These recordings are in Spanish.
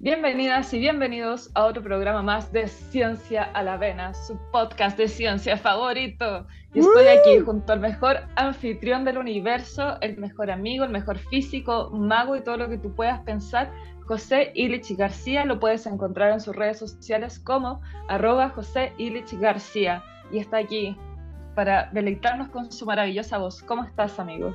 Bienvenidas y bienvenidos a otro programa más de Ciencia a la Vena, su podcast de ciencia favorito. Y estoy aquí junto al mejor anfitrión del universo, el mejor amigo, el mejor físico, mago y todo lo que tú puedas pensar, José Illich García. Lo puedes encontrar en sus redes sociales como arroba José Illich García. Y está aquí para deleitarnos con su maravillosa voz. ¿Cómo estás, amigo?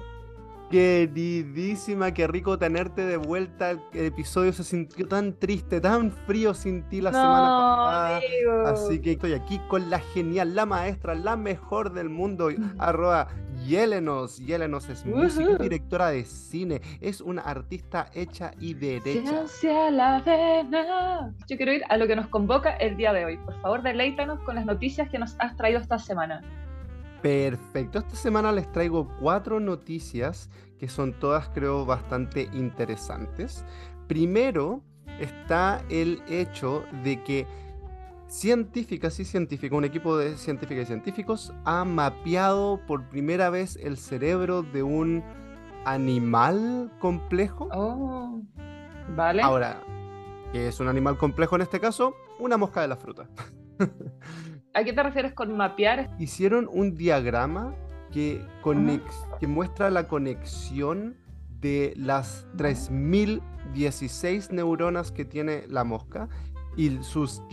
Queridísima, qué rico tenerte de vuelta. El episodio se sintió tan triste, tan frío sin ti la semana pasada. Así que estoy aquí con la genial, la maestra, la mejor del mundo, arroba Yelenos. Yelenos es música y directora de cine. Es una artista hecha y derecha. la vena. Yo quiero ir a lo que nos convoca el día de hoy. Por favor, deleítanos con las noticias que nos has traído esta semana. Perfecto, esta semana les traigo cuatro noticias que son todas creo bastante interesantes. Primero está el hecho de que científicas y científicos, un equipo de científicas y científicos ha mapeado por primera vez el cerebro de un animal complejo. Oh, vale. Ahora, ¿qué es un animal complejo en este caso? Una mosca de la fruta. ¿A qué te refieres con mapear? Hicieron un diagrama que, que muestra la conexión de las 3016 neuronas que tiene la mosca y sus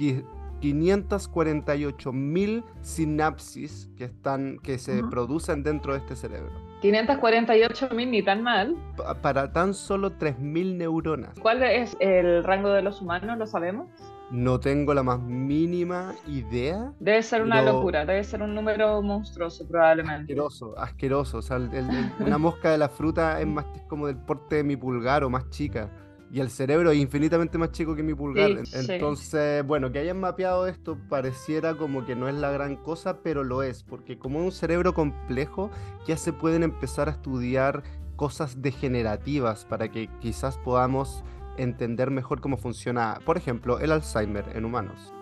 548.000 sinapsis que, están, que se producen dentro de este cerebro. 548.000 ni tan mal. para tan solo 3.000 neuronas. ¿Cuál es el rango de los humanos? ¿Lo sabemos? No tengo la más mínima idea. Debe ser una locura, debe ser un número monstruoso probablemente. Asqueroso, asqueroso. O sea, una mosca de la fruta es más como del porte de mi pulgar o más chica. Y el cerebro es infinitamente más chico que mi pulgar. Entonces, bueno, que hayan mapeado esto pareciera como que no es la gran cosa, pero lo es, porque como es un cerebro complejo, ya se pueden empezar a estudiar cosas degenerativas para que quizás podamos entender mejor cómo funciona, por ejemplo, el Alzheimer en humanos.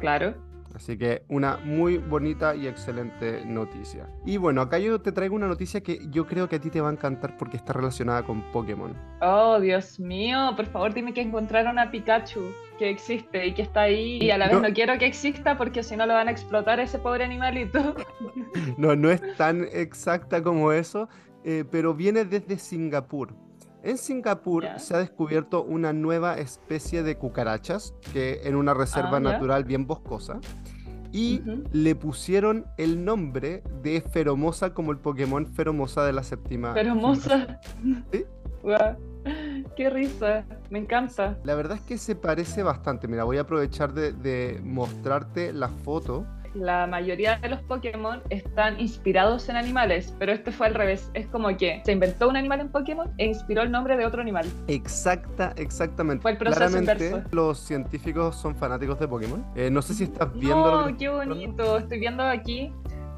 claro. Así que una muy bonita y excelente noticia. Y bueno, acá yo te traigo una noticia que yo creo que a ti te va a encantar porque está relacionada con Pokémon. Oh, Dios mío, por favor dime que encontraron a Pikachu que existe y que está ahí y a la vez no, quiero que exista porque si no lo van a explotar ese pobre animalito. no, no es tan exacta como eso, eh, pero viene desde Singapur. En Singapur se ha descubierto una nueva especie de cucarachas que en una reserva ah, natural bien boscosa y le pusieron el nombre de Feromosa como el Pokémon Feromosa de la séptima. Feromosa. ¿Sí? Qué risa, me encanta. La verdad es que se parece bastante. Mira, voy a aprovechar de mostrarte la foto la mayoría de los Pokémon están inspirados en animales, pero este fue al revés. Es como que se inventó un animal en Pokémon e inspiró el nombre de otro animal. Exacta, exactamente. Fue el proceso inverso. Los científicos son fanáticos de Pokémon. Eh, no sé si estás viendo. No, qué bonito. Estoy viendo aquí.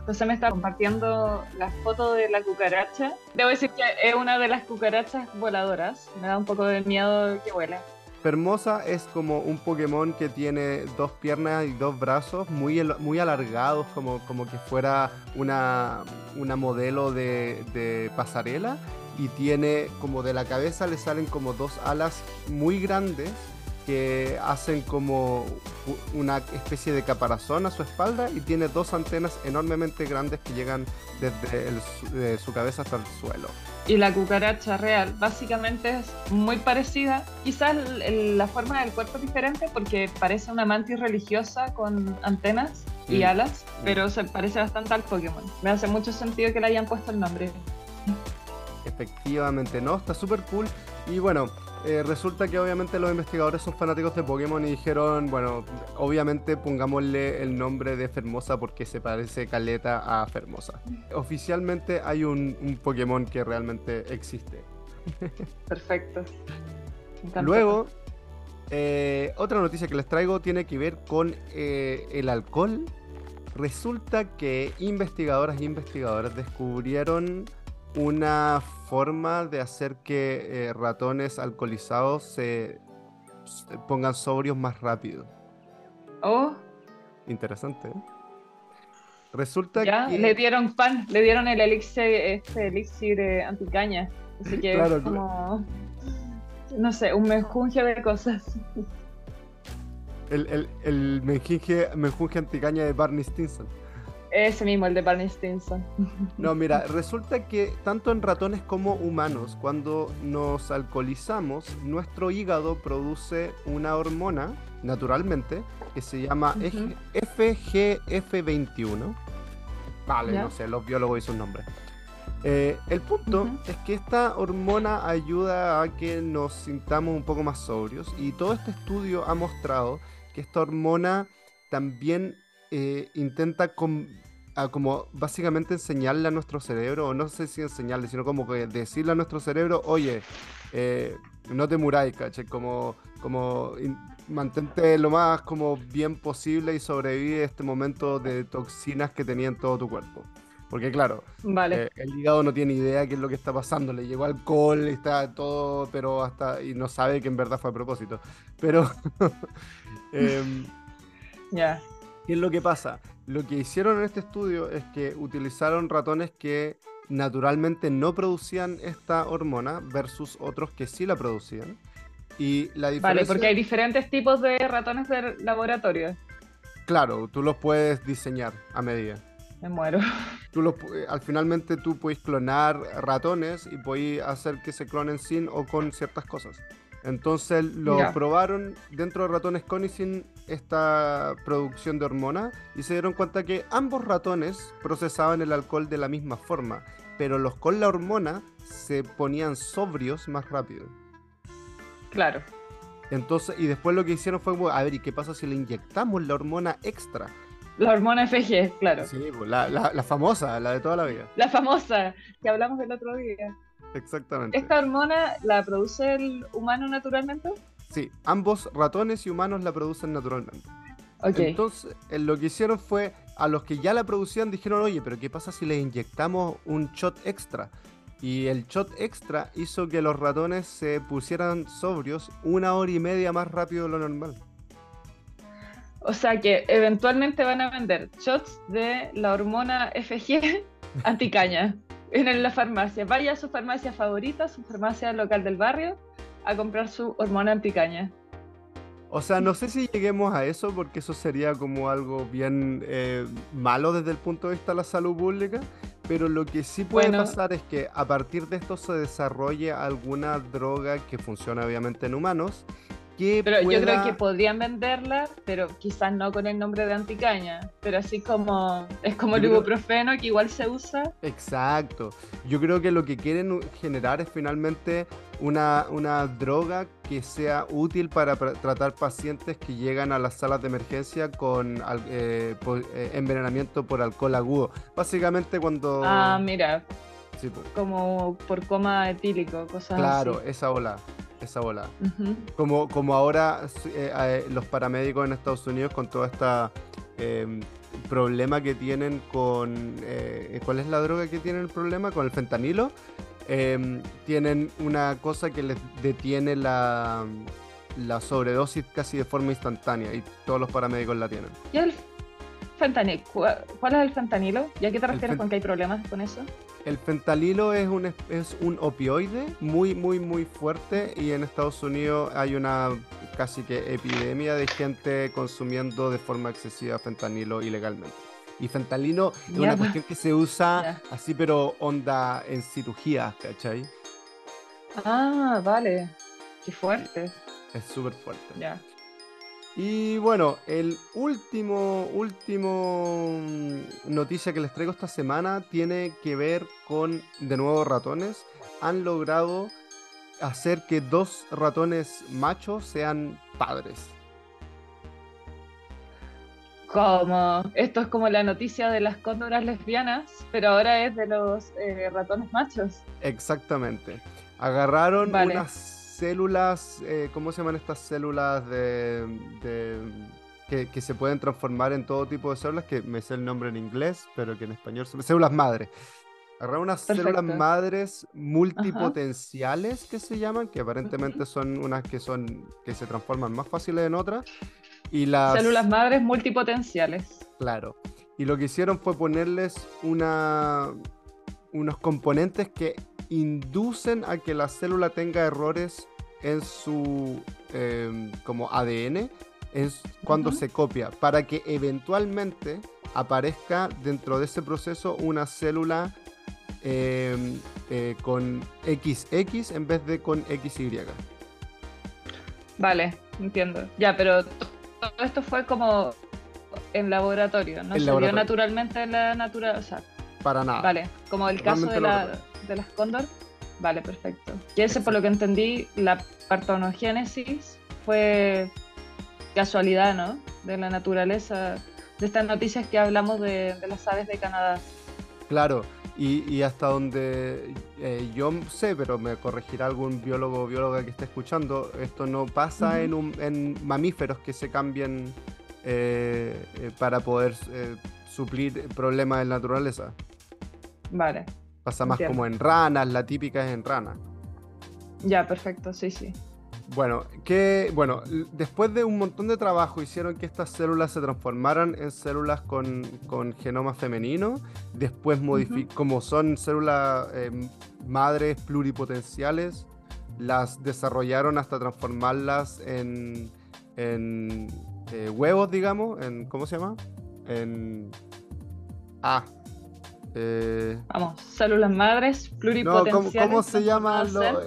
José me está compartiendo la foto de la cucaracha. Debo decir que es una de las cucarachas voladoras. Me da un poco de miedo que vuela. Fermosa es como un Pokémon que tiene dos piernas y dos brazos muy, muy alargados, como, como que fuera una, una modelo de, de pasarela. Y tiene como de la cabeza le salen como dos alas muy grandes que hacen como una especie de caparazón a su espalda y tiene dos antenas enormemente grandes que llegan desde su cabeza hasta el suelo. Y la cucaracha real básicamente es muy parecida, quizás la forma del cuerpo es diferente porque parece una mantis religiosa con antenas y mm. alas, mm. pero se parece bastante al Pokémon. Me hace mucho sentido que le hayan puesto el nombre. Efectivamente, ¿no? Está súper cool. Y bueno, eh, resulta que obviamente los investigadores son fanáticos de Pokémon y dijeron, bueno, obviamente pongámosle el nombre de Fermosa porque se parece caleta a Fermosa. Oficialmente hay un, Pokémon que realmente existe. Perfecto. Luego, eh, otra noticia que les traigo tiene que ver con eh, el alcohol. Resulta que investigadoras e investigadores descubrieron una forma de hacer que eh, ratones alcoholizados se, pongan sobrios más rápido. Oh. Interesante. ¿eh? Resulta ya, que. Le dieron pan, le dieron el elixir, este elixir anticaña. Así que como. no sé, un menjunje de cosas. El, el, el menjunje, menjunje anticaña de Barney Stinson. Ese mismo, el de Barney Stinson. No, mira, resulta que tanto en ratones como humanos, cuando nos alcoholizamos, nuestro hígado produce una hormona, naturalmente, que se llama FGF21. Vale, no sé, los biólogos y sus nombres. Eh, el punto es que esta hormona ayuda a que nos sintamos un poco más sobrios y todo este estudio ha mostrado que esta hormona también eh, intenta como básicamente enseñarle a nuestro cerebro, o no sé si enseñarle, sino como que decirle a nuestro cerebro, oye, eh, no te muráis, caché, como, como mantente lo más como bien posible y sobrevive este momento de toxinas que tenía en todo tu cuerpo. Porque claro, eh, el hígado no tiene idea qué es lo que está pasando, le llegó alcohol, está todo, pero hasta y no sabe que en verdad fue a propósito. Pero em, ya. ¿Qué es lo que pasa? Lo que hicieron en este estudio es que utilizaron ratones que naturalmente no producían esta hormona versus otros que sí la producían. Y la diferencia... Vale, porque hay diferentes tipos de ratones de laboratorio. Claro, tú los puedes diseñar a medida. Me muero. Tú los, eh, al finalmente tú puedes clonar ratones y puedes hacer que se clonen sin o con ciertas cosas. Entonces lo probaron dentro de ratones con y sin esta producción de hormona y se dieron cuenta que ambos ratones procesaban el alcohol de la misma forma, pero los con la hormona se ponían sobrios más rápido. Claro. Entonces, y después lo que hicieron fue, a ver, ¿y qué pasa si le inyectamos la hormona extra? La hormona FG, claro. Sí, pues, la, la, famosa, la de toda la vida. La famosa, que hablamos el otro día. Exactamente. ¿Esta hormona la produce el humano naturalmente? Sí, ambos ratones y humanos la producen naturalmente. Entonces, lo que hicieron fue, a los que ya la producían dijeron, oye, pero ¿qué pasa si les inyectamos un shot extra? Y el shot extra hizo que los ratones se pusieran sobrios una hora y media más rápido de lo normal. O sea que eventualmente van a vender shots de la hormona FG anticaña en la farmacia. Vaya a su farmacia favorita, su farmacia local del barrio, a comprar su hormona anticaña. O sea, no sé si lleguemos a eso porque eso sería como algo bien eh, malo desde el punto de vista de la salud pública, pero lo que sí puede pasar es que a partir de esto se desarrolle alguna droga que funciona obviamente en humanos pero yo creo que podrían venderla, pero quizás no con el nombre de anticaña, pero así como es como el ibuprofeno que igual se usa. Exacto. Yo creo que lo que quieren generar es finalmente una, una droga que sea útil para tratar pacientes que llegan a las salas de emergencia con eh, eh, envenenamiento por alcohol agudo. Básicamente cuando... Ah, mira. como por coma etílico, cosas claro, así. Claro, esa ola esa bola. como, como ahora eh, eh, los paramédicos en Estados Unidos con todo este problema que tienen con... Eh, ¿Cuál es la droga que tienen el problema? Con el fentanilo. Em, tienen una cosa que les detiene la, la sobredosis casi de forma instantánea y todos los paramédicos la tienen. ¿Y el fentanilo? ¿Cuál es el fentanilo? ¿Y a qué te refieres con que hay problemas con eso? El fentanilo es un, es un opioide muy, muy, muy fuerte y en Estados Unidos hay una casi que epidemia de gente consumiendo de forma excesiva fentanilo ilegalmente. Y fentanilo es una cuestión que se usa así, pero onda en cirugía, ¿cachai? Ah, vale. Qué fuerte. Es súper fuerte. Ya. Y bueno, el último, último mm, noticia que les traigo esta semana tiene que ver con, de nuevo, ratones. Han logrado hacer que dos ratones machos sean padres. Como, esto es como la noticia de las cóndoras lesbianas, pero ahora es de los eh, ratones machos. Exactamente. Agarraron unas células, eh, ¿cómo se llaman estas células de, que, se pueden transformar en todo tipo de células? Que me sé el nombre en inglés, pero que en español son células madre. Agarrar unas células madres multipotenciales que se llaman, que aparentemente son unas que son que se transforman más fáciles en otras. Y las células madres multipotenciales. Claro. Y lo que hicieron fue ponerles una unos componentes que inducen a que la célula tenga errores en su em, como ADN es cuando se copia, para que eventualmente aparezca dentro de ese proceso una célula em, eh, con XX en vez de con XY. Vale, entiendo. Ya, pero todo esto fue como en laboratorio, no se dio naturalmente en la naturaleza. Para nada. Vale, como el caso de, la, de las cóndor. Vale, perfecto. Y ese, por lo que entendí, la partonogénesis fue casualidad, ¿no? De la naturaleza, de estas noticias que hablamos de, las aves de Canadá. Claro, y, hasta donde eh, yo sé, pero me corregirá algún biólogo o bióloga que esté escuchando, esto no pasa en, un, en mamíferos que se cambien eh, eh, para poder suplir problemas de naturaleza. Vale. Pasa más como en ranas, la típica es en ranas. Ya, perfecto, sí, sí. Bueno, que, bueno, después de un montón de trabajo hicieron que estas células se transformaran en células con, genoma femenino. Después, como son células em, madres pluripotenciales, las desarrollaron hasta transformarlas en, en eh, huevos, digamos, en, ¿cómo se llama? En... Ah, eh, Vamos, células madres pluripotenciales. No, ¿cómo, se llama?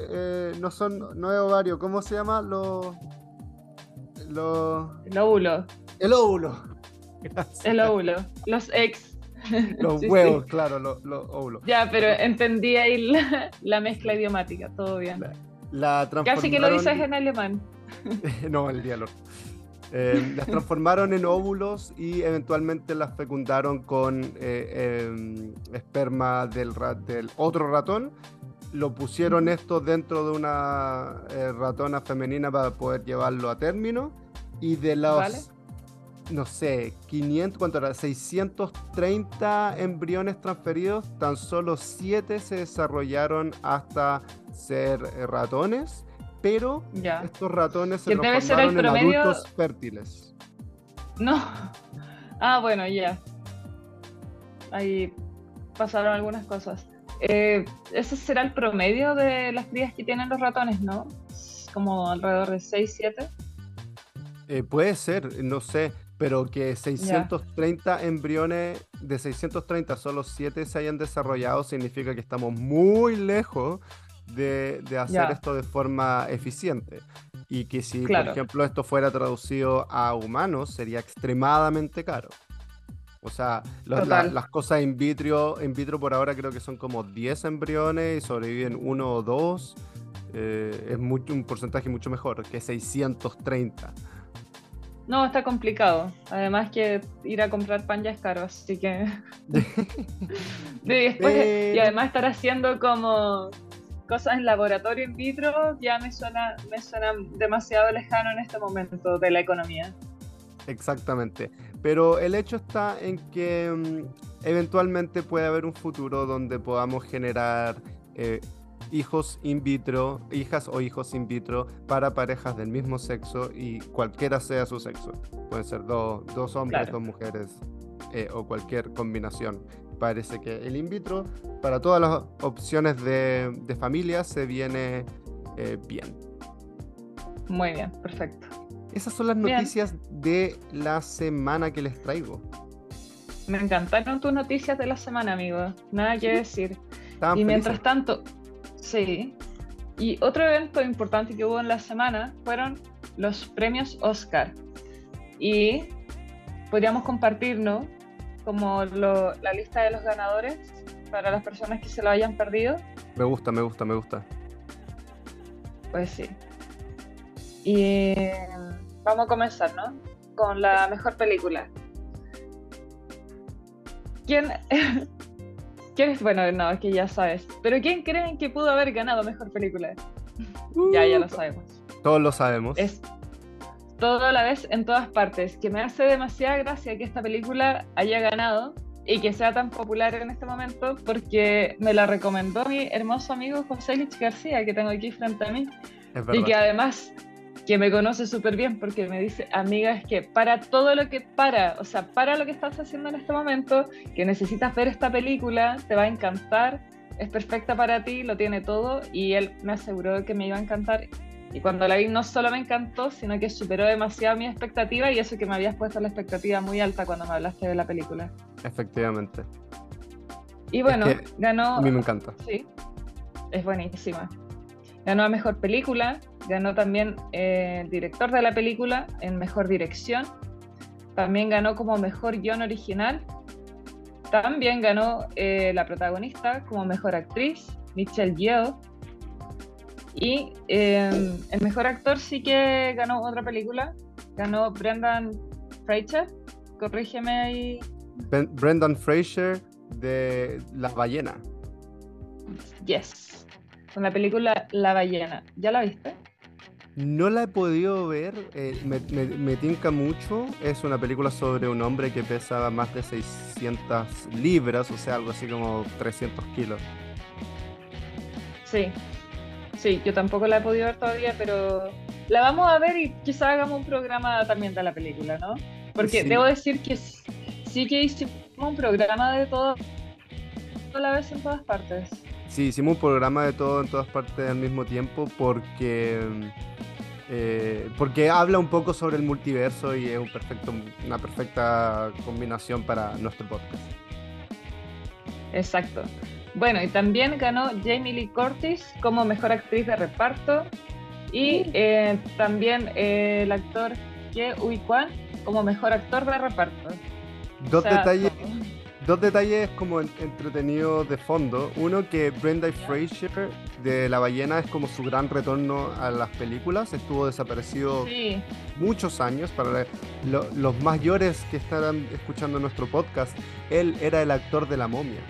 Eh, no son, no es ovario, ¿cómo se llama? Lo, lo... El óvulo. El óvulo. El óvulo. Los ex. Los huevos, claro, los, óvulos. Ya, pero entendí ahí la, mezcla idiomática, todo bien. La, Casi que lo dices en alemán. no, el diálogo. Eh, las transformaron en óvulos y eventualmente las fecundaron con eh, em, esperma del, del, otro ratón. Lo pusieron esto dentro de una eh, ratona femenina para poder llevarlo a término. Y de los, no sé, 500, ¿cuánto era? 630 embriones transferidos, tan solo 7 se desarrollaron hasta ser ratones pero estos ratones se transformaron en adultos fértiles. No. Ah, bueno, ya. Ahí pasaron algunas cosas. Eh, ese será el promedio de las crías que tienen los ratones, ¿no? Como alrededor de 6, 7. Eh, puede ser, no sé, pero que 630 embriones, de 630 solo 7 se hayan desarrollado, significa que estamos muy lejos de, hacer esto de forma eficiente. Y que si, por ejemplo, esto fuera traducido a humanos, sería extremadamente caro. O sea, las cosas in vitro, in vitro por ahora creo que son como 10 embriones y sobreviven uno o dos. Eh, es mucho, un porcentaje mucho mejor que 630. No, está complicado. Además que ir a comprar pan ya es caro, así que... Después, y además estar haciendo como cosas en laboratorio in vitro ya me suena, me suena demasiado lejano en este momento de la economía. Exactamente. Pero el hecho está en que mm, eventualmente puede haber un futuro donde podamos generar eh, hijos in vitro, hijas o hijos in vitro para parejas del mismo sexo y cualquiera sea su sexo. Pueden ser dos hombres, dos mujeres eh, o cualquier combinación parece que el in vitro para todas las opciones de, familia se viene eh, bien. Muy bien, perfecto. Esas son las noticias de la semana que les traigo. Me encantaron tus noticias de la semana, amigo. Nada que decir. y mientras tanto, sí. Y otro evento importante que hubo en la semana fueron los premios Oscar. Y podríamos compartirnos como la lista de los ganadores para las personas que se lo hayan perdido. Me gusta, me gusta, me gusta. Pues sí. Y vamos a comenzar, ¿no? Con la mejor película. ¿Quién, ¿Quién es? Bueno, no, es que ya sabes. Pero ¿quién creen que pudo haber ganado mejor película? ya, ya lo sabemos. Todos lo sabemos. Es todo a la vez en todas partes, que me hace demasiada gracia que esta película haya ganado y que sea tan popular en este momento porque me la recomendó mi hermoso amigo José Lich García, que tengo aquí frente a mí, y que además que me conoce súper bien porque me dice, amiga, es que para todo lo que para, o sea, para lo que estás haciendo en este momento, que necesitas ver esta película, te va a encantar, es perfecta para ti, lo tiene todo y él me aseguró que me iba a encantar Y cuando la vi no solo me encantó, sino que superó demasiado mi expectativa y eso que me habías puesto la expectativa muy alta cuando me hablaste de la película. Efectivamente. Y bueno, ganó... A mí me encanta. Sí, es buenísima. Ganó a Mejor Película, ganó también eh, Director de la Película en Mejor Dirección, también ganó como Mejor Guión Original, también ganó eh, la protagonista como Mejor Actriz, Michelle Yeoh, y em, el Mejor Actor sí que ganó otra película, ganó Brendan Fraser, corrígeme ahí. Brendan Fraser de La Ballena. Yes con la película La ballena. ¿Ya la viste? No la he podido ver, eh, me, me, tinca mucho. Es una película sobre un hombre que pesa más de 600 libras, o sea, algo así como 300 kilos. Sí, sí, yo tampoco la he podido ver todavía, pero la vamos a ver y quizá hagamos un programa también de la película, ¿no? Porque debo decir que sí que hicimos un programa de todo a la vez en todas partes. Sí, hicimos un programa de todo en todas partes al mismo tiempo porque, eh, porque habla un poco sobre el multiverso y es un perfecto, una perfecta combinación para nuestro podcast. Exacto. Bueno, y también ganó Jamie Lee Curtis como mejor actriz de reparto y eh, también eh, el actor Ye Ui Kwan como mejor actor de reparto. Dos detalles dos detalles como entretenidos de fondo. Uno que Brenda Fraser de La Ballena es como su gran retorno a las películas. Estuvo desaparecido muchos años. Para los mayores que estarán escuchando nuestro podcast, él era el actor de La Momia.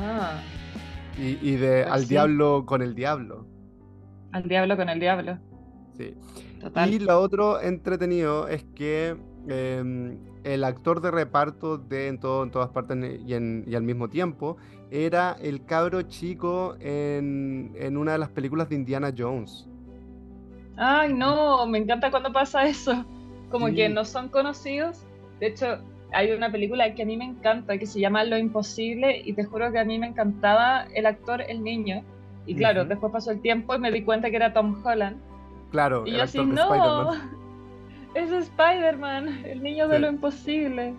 Ah. Y, de pues Al Diablo con el Diablo. Al Diablo con el Diablo. Sí. Y lo otro entretenido es que em, el actor de reparto de En, todo, en todas partes y, al mismo tiempo era el cabro chico en, una de las películas de Indiana Jones. Ay, no, me encanta cuando pasa eso. Como que no son conocidos. De hecho, hay una película que a mí me encanta que se llama Lo Imposible y te juro que a mí me encantaba el actor, el niño. Y claro, después pasó el tiempo y me di cuenta que era Tom Holland. Claro, y yo así, no, es Spider-Man, el niño de lo imposible.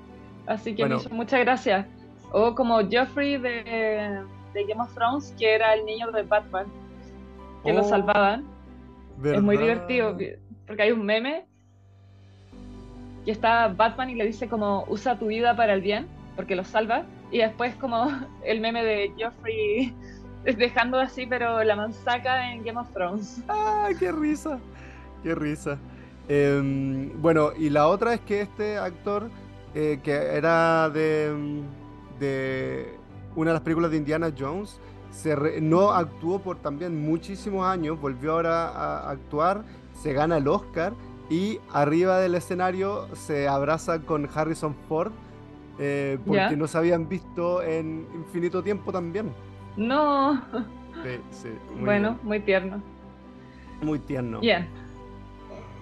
Así que me hizo muchas gracias. O como Geoffrey de, Game of Thrones, que era el niño de Batman, que lo oh, salvaban. Es muy divertido, porque hay un meme que está Batman y le dice como usa tu vida para el bien, porque lo salva. Y después como el meme de Geoffrey dejando así, pero la manzaca en Game of Thrones. ¡Ah, qué risa! ¡Qué risa! Em, bueno, y la otra es que este actor, eh, que era de, de, una de las películas de Indiana Jones, se no actuó por también muchísimos años, volvió ahora a actuar, se gana el Oscar y arriba del escenario se abraza con Harrison Ford eh, porque no se habían visto en infinito tiempo también. No. Sí, sí, bueno, muy tierno. Muy tierno. Bien.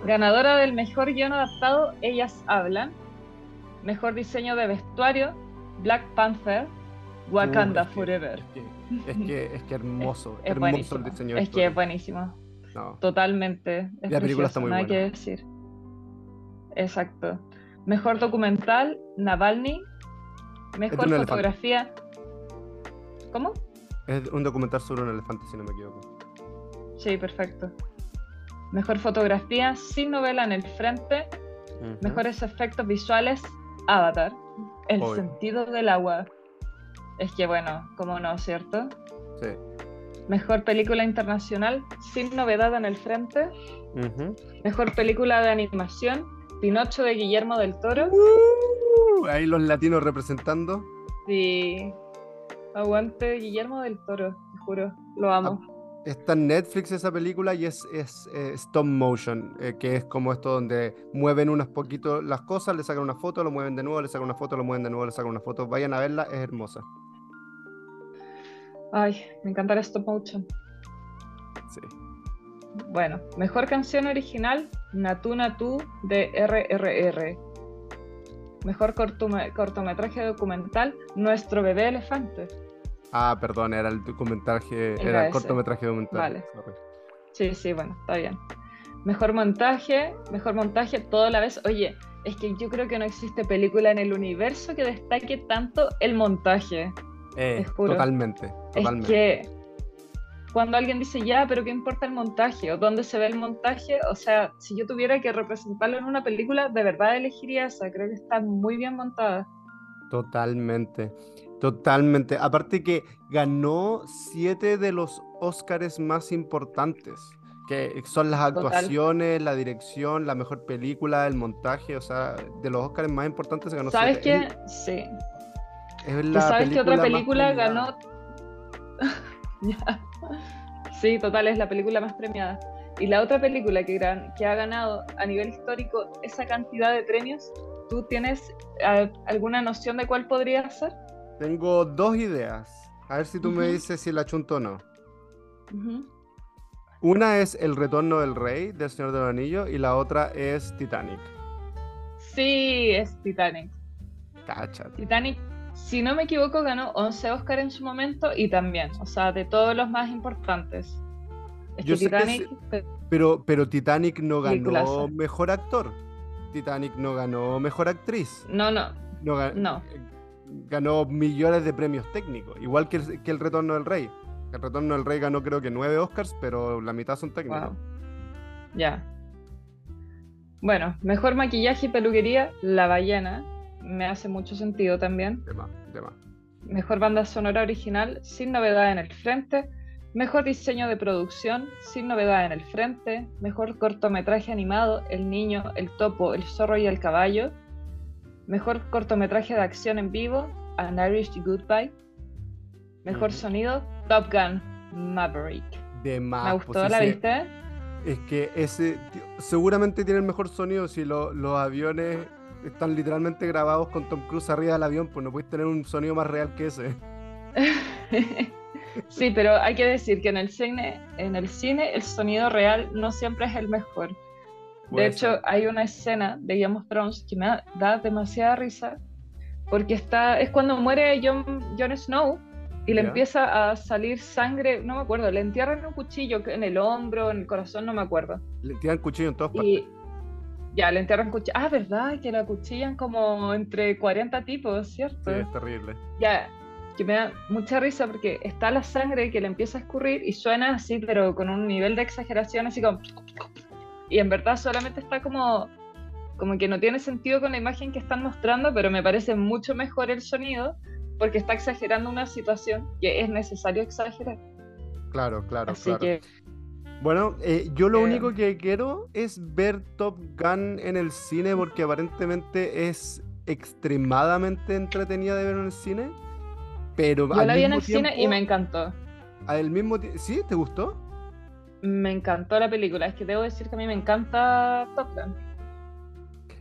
Ganadora del mejor guion adaptado, Ellas Hablan. Mejor diseño de vestuario, Black Panther, Wakanda Forever. Es que, es que, hermoso, es, hermoso el diseño Es que es buenísimo. Totalmente. la película está muy buena. que decir. Exacto. Mejor documental, Navalny. Mejor fotografía. ¿Cómo? Es un documental sobre un elefante, si no me equivoco. Sí, perfecto. Mejor fotografía sin novela en el frente. Mejores efectos visuales, Avatar. El sentido del agua. Es que bueno, como no, ¿cierto? Sí. Mejor película internacional sin novedad en el frente. Mejor película de animación, Pinocho de Guillermo del Toro. Uh, ahí los latinos representando. Sí. Aguante Guillermo del Toro, te juro. Lo amo. Ah, Está en Netflix esa película y es, es eh, stop motion, eh, que es como esto donde mueven unos poquitos las cosas, le sacan una foto, lo mueven de nuevo, le sacan una foto, lo mueven de nuevo, le sacan una foto. Vayan a verla, es hermosa. Ay, me encanta el stop motion. Sí. Bueno, mejor canción original, Natu Natu de RRR. Mejor cortometraje documental, Nuestro bebé elefante. Ah, perdón, era el documental,je Era era el cortometraje documental. Vale. sorry. Sí, sí, bueno, está bien. Mejor montaje, mejor montaje, todo a la vez. Oye, es que yo creo que no existe película en el universo que destaque tanto el montaje. Eh, totalmente, totalmente. Es que cuando alguien dice ya, pero ¿qué importa el montaje? ¿O dónde se ve el montaje? O sea, si yo tuviera que representarlo en una película, de verdad elegiría esa. Creo que está muy bien montada. Totalmente, totalmente. Aparte que ganó siete de los Óscares más importantes, que son las Total. actuaciones, la dirección, la mejor película, el montaje, o sea, de los Óscares más importantes se ganó ¿Sabes siete. qué? Sí. Es, es ¿Y la sabes qué otra película ganó? Sí, total, es la película más premiada. Y la otra película que, gran- que ha ganado a nivel histórico esa cantidad de premios, ¿tú tienes alguna noción de cuál podría ser? Tengo dos ideas. A ver si tú me dices si la chunto o no. Una es El Retorno del Rey, del Señor de los Anillos, y la otra es Titanic. Sí, es Titanic. Cáchate. Titanic, si no me equivoco, ganó 11 Oscar en su momento y también, o sea, de todos los más importantes. Es Yo que sé que Titanic, Pero, pero Titanic no ganó mejor actor. Titanic no ganó mejor actriz. no, no, No, ga- No. eh, Ganó millones de premios técnicos, igual que el, que el Retorno del Rey. El Retorno del Rey ganó creo que nueve Oscars, pero la mitad son técnicos. Wow. Ya. Bueno, mejor maquillaje y peluquería, La Ballena. Me hace mucho sentido también. De más, de más. Mejor banda sonora original, sin novedad en el frente. Mejor diseño de producción, sin novedad en el frente. Mejor cortometraje animado, El niño, el topo, el zorro y el caballo. Mejor cortometraje de acción en vivo, An Irish Goodbye. Mejor sonido, Top Gun Maverick. De más. Me pues, gustó, ¿la sí. viste? Es que ese seguramente tiene el mejor sonido si lo- los aviones están literalmente grabados con Tom Cruise arriba del avión, pues no puedes tener un sonido más real que ese. Sí, pero hay que decir que en el cine, en el cine el sonido real no siempre es el mejor. De hecho, ser. hay una escena de Game of Thrones que me da, da demasiada risa porque está es cuando muere Jon, Jon Snow y le empieza a salir sangre, no me acuerdo, le entierran un cuchillo en el hombro, en el corazón, no me acuerdo. Le tiran cuchillo en todas partes. Y ya, le entierran cuchillo. Ah, ¿verdad? Que la cuchillan como entre 40 tipos, ¿cierto? Sí, es terrible. Ya, que me da mucha risa porque está la sangre que le empieza a escurrir y suena así, pero con un nivel de exageración así como... Y en verdad solamente está como, como que no tiene sentido con la imagen que están mostrando, pero me parece mucho mejor el sonido porque está exagerando una situación que es necesario exagerar. Claro, claro, Así claro. que, Bueno, eh, yo lo Eh, único que quiero es ver Top Gun en el cine porque aparentemente es extremadamente entretenida de ver en el cine. Pero yo al la vi en el cine y me encantó. Al mismo ¿Sí? ¿Te gustó? Me encantó la película. Es que debo decir que a mí me encanta Top Gun.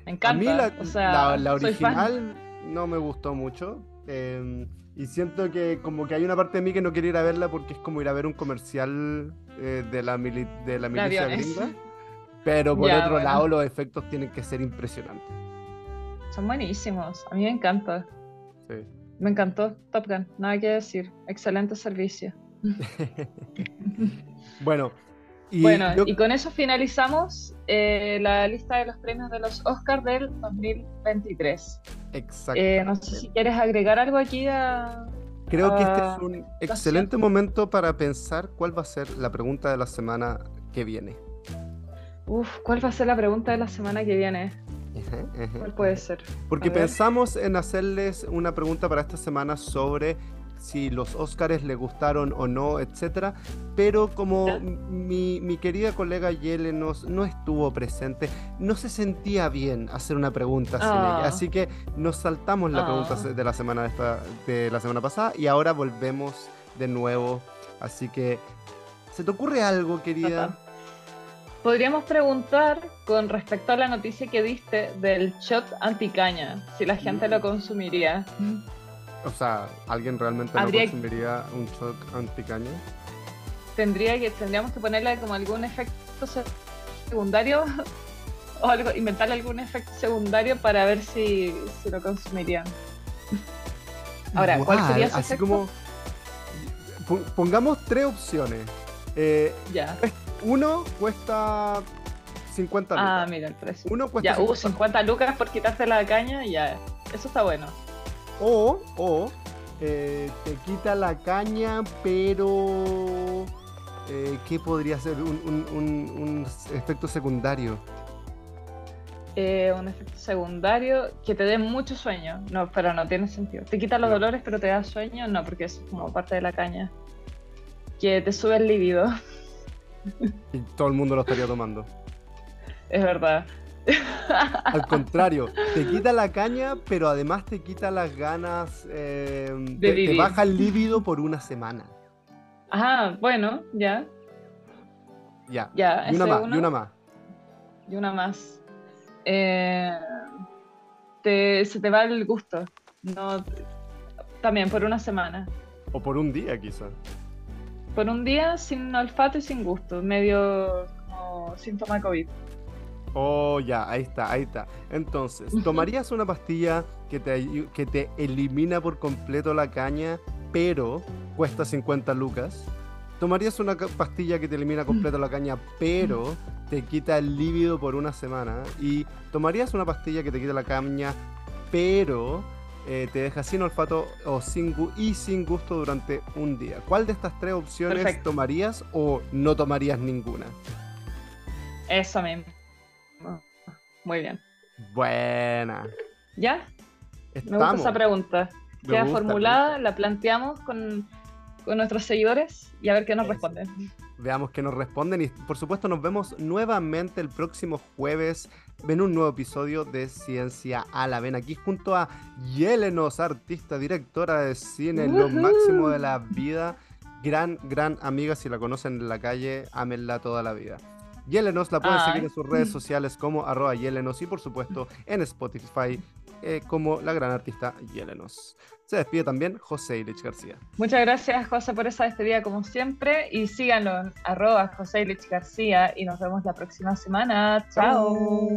Me encanta. A mí la, o sea, la- original no me gustó mucho. eh, y siento que como que hay una parte de mí que no quiere ir a verla porque es como ir a ver un comercial eh, de la, mili- de la milicia gringa. Pero por Ya, otro bueno. lado los efectos tienen que ser impresionantes. Son buenísimos. A mí me encanta. Sí. Me encantó Top Gun. Nada que decir. Excelente servicio. Bueno, y bueno, yo- y con eso finalizamos eh, la lista de los premios de los Oscars del 2023. exacto. Eh, no sé si quieres agregar algo aquí a... Creo que este es un excelente momento para pensar cuál va a ser la pregunta de la semana que viene. Uf, ¿cuál va a ser la pregunta de la semana que viene? Ajá, ajá. ¿Cuál puede ser? Porque pensamos en hacerles una pregunta para esta semana sobre si los Óscares le gustaron o no, etcétera. Pero como mi, mi querida colega Yele nos, no estuvo presente, no se sentía bien hacer una pregunta sin ella. Así que nos saltamos la pregunta Ah. de la semana de, esta, de la semana pasada y ahora volvemos de nuevo. Así que, ¿se te ocurre algo, querida? Podríamos preguntar con respecto a la noticia que diste del shot anticaña, si la gente lo consumiría. O sea, ¿alguien realmente Habría- no consumiría un shock anticaña? Tendría que, tendríamos que ponerle como algún efecto se- secundario o algo, inventarle algún efecto secundario para ver si, si lo consumirían. Ahora, ¿cuál sería ese Así efecto? como pongamos tres opciones. Eh, ya. Uno cuesta 50 lucas. Ah, mira el precio. Uno cuesta ya, 50. Uh, 50 lucas por quitarte la caña, ya. Eso está bueno. O, o eh, te quita la caña, pero. Eh, ¿Qué podría ser? Un, un, un, efecto secundario. Eh, un efecto secundario que te dé mucho sueño. No, pero no tiene sentido. Te quita los dolores, pero te da sueño. No, porque eso es como parte de la caña. Que te sube el líbido. Y todo el mundo lo estaría tomando. Es verdad. Al contrario, te quita la caña, pero además te quita las ganas. Eh, De te, te baja el líbido por una semana. Ah, bueno, ya. Ya. Ya, y una más, uno. y una más. Y una más. Eh, te- se te va el gusto. No, también por una semana. O por un día, quizás. Por un día sin olfato y sin gusto. Medio como síntoma COVID. Oh, ya, ahí está, ahí está. Entonces, ¿tomarías una pastilla que te, que te elimina por completo la caña, pero cuesta 50 lucas? ¿Tomarías una pastilla que te elimina completo la caña, pero te quita el líbido por una semana? ¿Y tomarías una pastilla que te quita la caña, pero eh, te deja sin olfato o sin y sin gusto durante un día? ¿Cuál de estas tres opciones Perfecto. tomarías o no tomarías ninguna? Eso mismo. Muy bien. Buena. ¿Ya? Me gusta Estamos. esa pregunta. Me Queda gusta, formulada, gusta. la planteamos con, con nuestros seguidores y a ver qué nos Eso. responden. Veamos que nos responden y por supuesto nos vemos nuevamente el próximo jueves en un nuevo episodio de Ciencia a la Vena aquí junto a Yelenos, artista, directora de cine, lo Ujú. máximo de la vida, gran, gran amiga, si la conocen en la calle, ámenla toda la vida. Yelenos la pueden Ay. seguir en sus redes sociales como arroba Yelenos y por supuesto en Spotify eh, como la gran artista Yelenos. Se despide también José Ilich García. Muchas gracias, José, por esa despedida como siempre. Y síganlo en arroba José Ilich García y nos vemos la próxima semana. Chao.